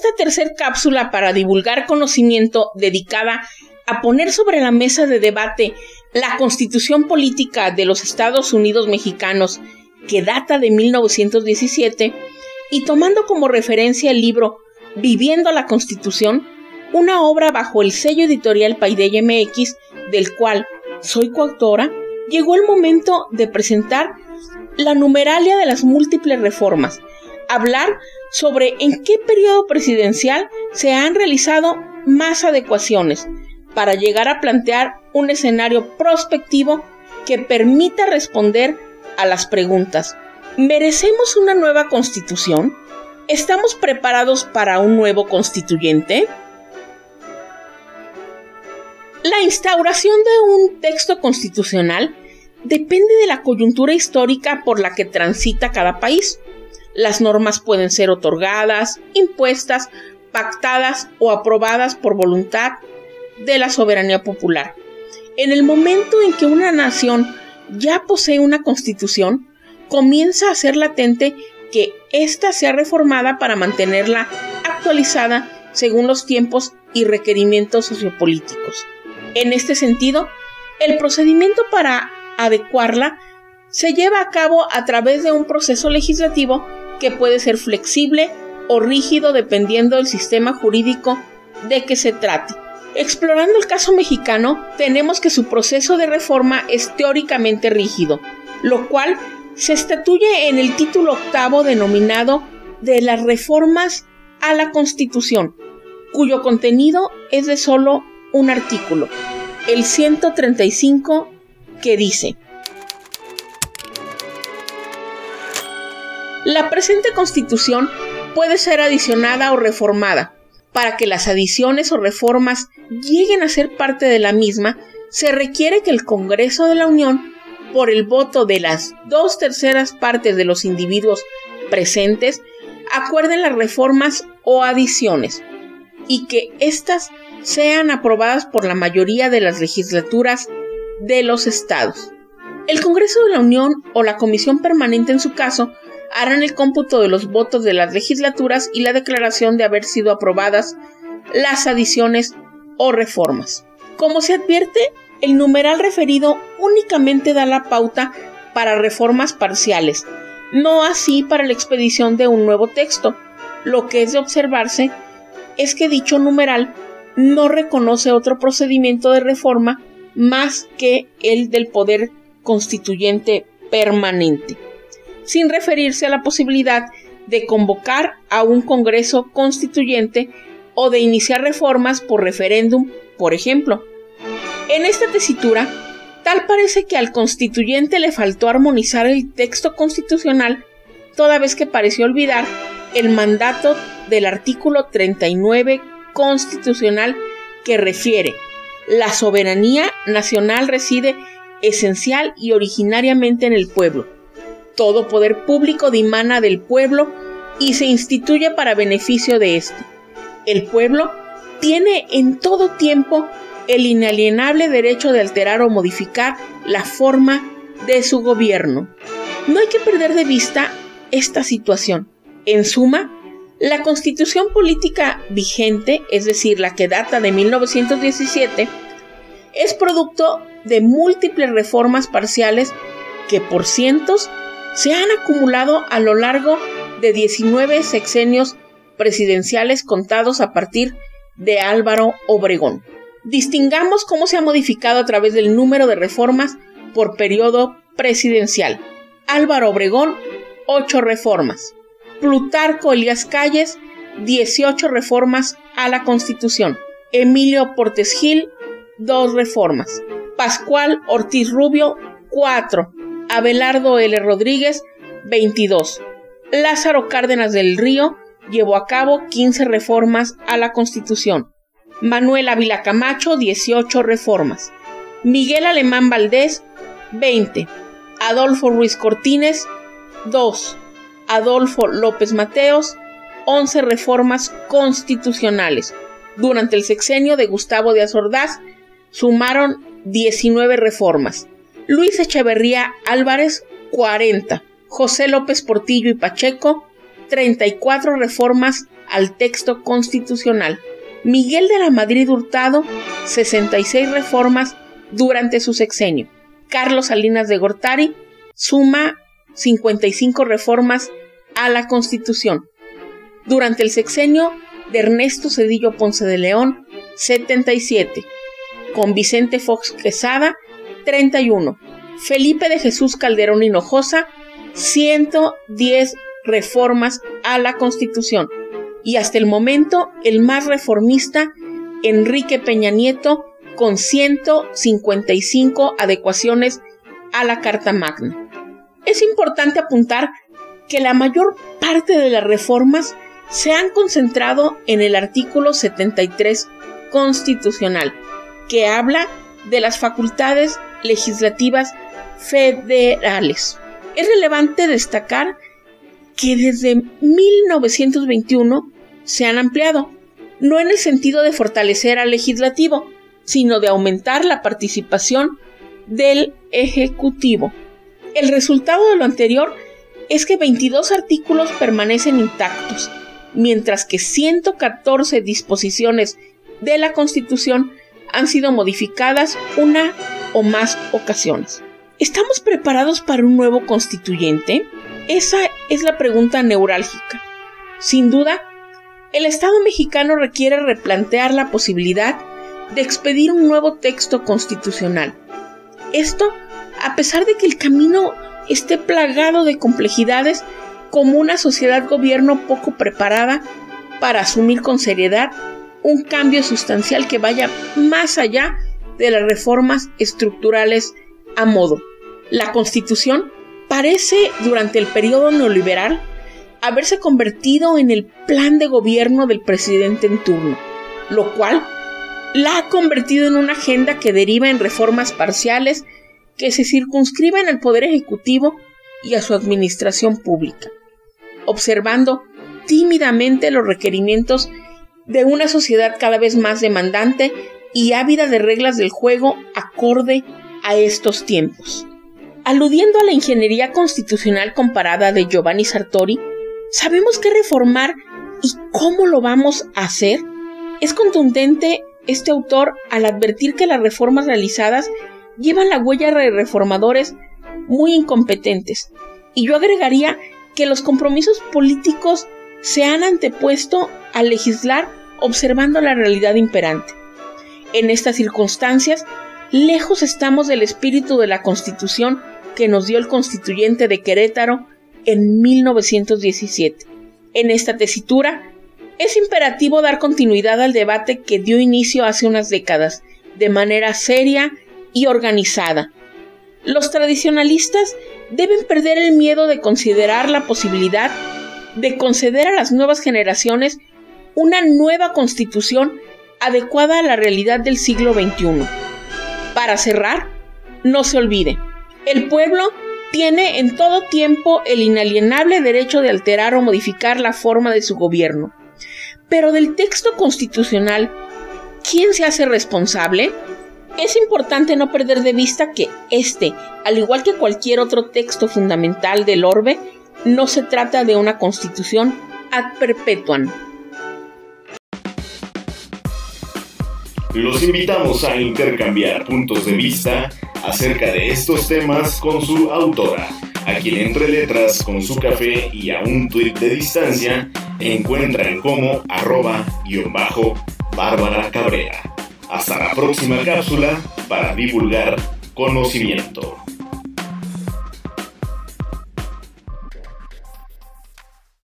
Esta tercera cápsula para divulgar conocimiento dedicada a poner sobre la mesa de debate la constitución política de los Estados Unidos mexicanos que data de 1917 y tomando como referencia el libro Viviendo la Constitución, una obra bajo el sello editorial Paideia MX, del cual soy coautora, llegó el momento de presentar la numeralia de las múltiples reformas, hablar sobre en qué periodo presidencial se han realizado más adecuaciones para llegar a plantear un escenario prospectivo que permita responder a las preguntas. ¿Merecemos una nueva constitución? ¿Estamos preparados para un nuevo constituyente? La instauración de un texto constitucional depende de la coyuntura histórica por la que transita cada país. Las normas pueden ser otorgadas, impuestas, pactadas o aprobadas por voluntad de la soberanía popular. En el momento en que una nación ya posee una constitución, comienza a ser latente que ésta sea reformada para mantenerla actualizada según los tiempos y requerimientos sociopolíticos. En este sentido, el procedimiento para adecuarla se lleva a cabo a través de un proceso legislativo que puede ser flexible o rígido dependiendo del sistema jurídico de que se trate. Explorando el caso mexicano, tenemos que su proceso de reforma es teóricamente rígido, lo cual se estatuye en el título octavo denominado de las reformas a la Constitución, cuyo contenido es de solo un artículo, el 135, que dice, La presente constitución puede ser adicionada o reformada. Para que las adiciones o reformas lleguen a ser parte de la misma, se requiere que el Congreso de la Unión, por el voto de las dos terceras partes de los individuos presentes, acuerden las reformas o adiciones y que éstas sean aprobadas por la mayoría de las legislaturas de los estados. El Congreso de la Unión o la Comisión Permanente en su caso harán el cómputo de los votos de las legislaturas y la declaración de haber sido aprobadas las adiciones o reformas. Como se advierte, el numeral referido únicamente da la pauta para reformas parciales, no así para la expedición de un nuevo texto. Lo que es de observarse es que dicho numeral no reconoce otro procedimiento de reforma más que el del poder constituyente permanente sin referirse a la posibilidad de convocar a un Congreso constituyente o de iniciar reformas por referéndum, por ejemplo. En esta tesitura, tal parece que al constituyente le faltó armonizar el texto constitucional, toda vez que pareció olvidar el mandato del artículo 39 constitucional que refiere la soberanía nacional reside esencial y originariamente en el pueblo todo poder público dimana del pueblo y se instituye para beneficio de éste. El pueblo tiene en todo tiempo el inalienable derecho de alterar o modificar la forma de su gobierno. No hay que perder de vista esta situación. En suma, la constitución política vigente, es decir, la que data de 1917, es producto de múltiples reformas parciales que por cientos se han acumulado a lo largo de 19 sexenios presidenciales contados a partir de Álvaro Obregón. Distingamos cómo se ha modificado a través del número de reformas por periodo presidencial. Álvaro Obregón, 8 reformas. Plutarco Elías Calles, 18 reformas a la Constitución. Emilio Portes Gil, 2 reformas. Pascual Ortiz Rubio, 4. Abelardo L. Rodríguez, 22. Lázaro Cárdenas del Río llevó a cabo 15 reformas a la Constitución. Manuel Ávila Camacho, 18 reformas. Miguel Alemán Valdés, 20. Adolfo Ruiz Cortines, 2. Adolfo López Mateos, 11 reformas constitucionales. Durante el sexenio de Gustavo de Azordaz sumaron 19 reformas. Luis Echeverría Álvarez, 40. José López Portillo y Pacheco, 34 reformas al texto constitucional. Miguel de la Madrid Hurtado, 66 reformas durante su sexenio. Carlos Salinas de Gortari suma 55 reformas a la Constitución. Durante el sexenio de Ernesto Cedillo Ponce de León, 77. Con Vicente Fox Quesada, 31. Felipe de Jesús Calderón Hinojosa, 110 reformas a la Constitución y hasta el momento el más reformista, Enrique Peña Nieto, con 155 adecuaciones a la Carta Magna. Es importante apuntar que la mayor parte de las reformas se han concentrado en el artículo 73 constitucional, que habla de las facultades legislativas federales. Es relevante destacar que desde 1921 se han ampliado, no en el sentido de fortalecer al legislativo, sino de aumentar la participación del Ejecutivo. El resultado de lo anterior es que 22 artículos permanecen intactos, mientras que 114 disposiciones de la Constitución han sido modificadas una o más ocasiones. ¿Estamos preparados para un nuevo constituyente? Esa es la pregunta neurálgica. Sin duda, el Estado mexicano requiere replantear la posibilidad de expedir un nuevo texto constitucional. Esto a pesar de que el camino esté plagado de complejidades como una sociedad-gobierno poco preparada para asumir con seriedad un cambio sustancial que vaya más allá de las reformas estructurales a modo. La Constitución parece durante el periodo neoliberal haberse convertido en el plan de gobierno del presidente en turno, lo cual la ha convertido en una agenda que deriva en reformas parciales que se circunscriben al Poder Ejecutivo y a su administración pública, observando tímidamente los requerimientos de una sociedad cada vez más demandante y ávida de reglas del juego acorde a estos tiempos. Aludiendo a la ingeniería constitucional comparada de Giovanni Sartori, ¿sabemos qué reformar y cómo lo vamos a hacer? Es contundente este autor al advertir que las reformas realizadas llevan la huella de reformadores muy incompetentes. Y yo agregaría que los compromisos políticos se han antepuesto a legislar observando la realidad imperante. En estas circunstancias, lejos estamos del espíritu de la Constitución que nos dio el constituyente de Querétaro en 1917. En esta tesitura, es imperativo dar continuidad al debate que dio inicio hace unas décadas, de manera seria y organizada. Los tradicionalistas deben perder el miedo de considerar la posibilidad de conceder a las nuevas generaciones una nueva constitución adecuada a la realidad del siglo XXI. Para cerrar, no se olvide, el pueblo tiene en todo tiempo el inalienable derecho de alterar o modificar la forma de su gobierno. Pero del texto constitucional, ¿quién se hace responsable? Es importante no perder de vista que este, al igual que cualquier otro texto fundamental del orbe, no se trata de una constitución ad perpetuam. Los invitamos a intercambiar puntos de vista acerca de estos temas con su autora, a quien entre letras con su café y a un tuit de distancia encuentran como arroba guion bajo Bárbara Cabrera. Hasta la próxima cápsula para divulgar conocimiento.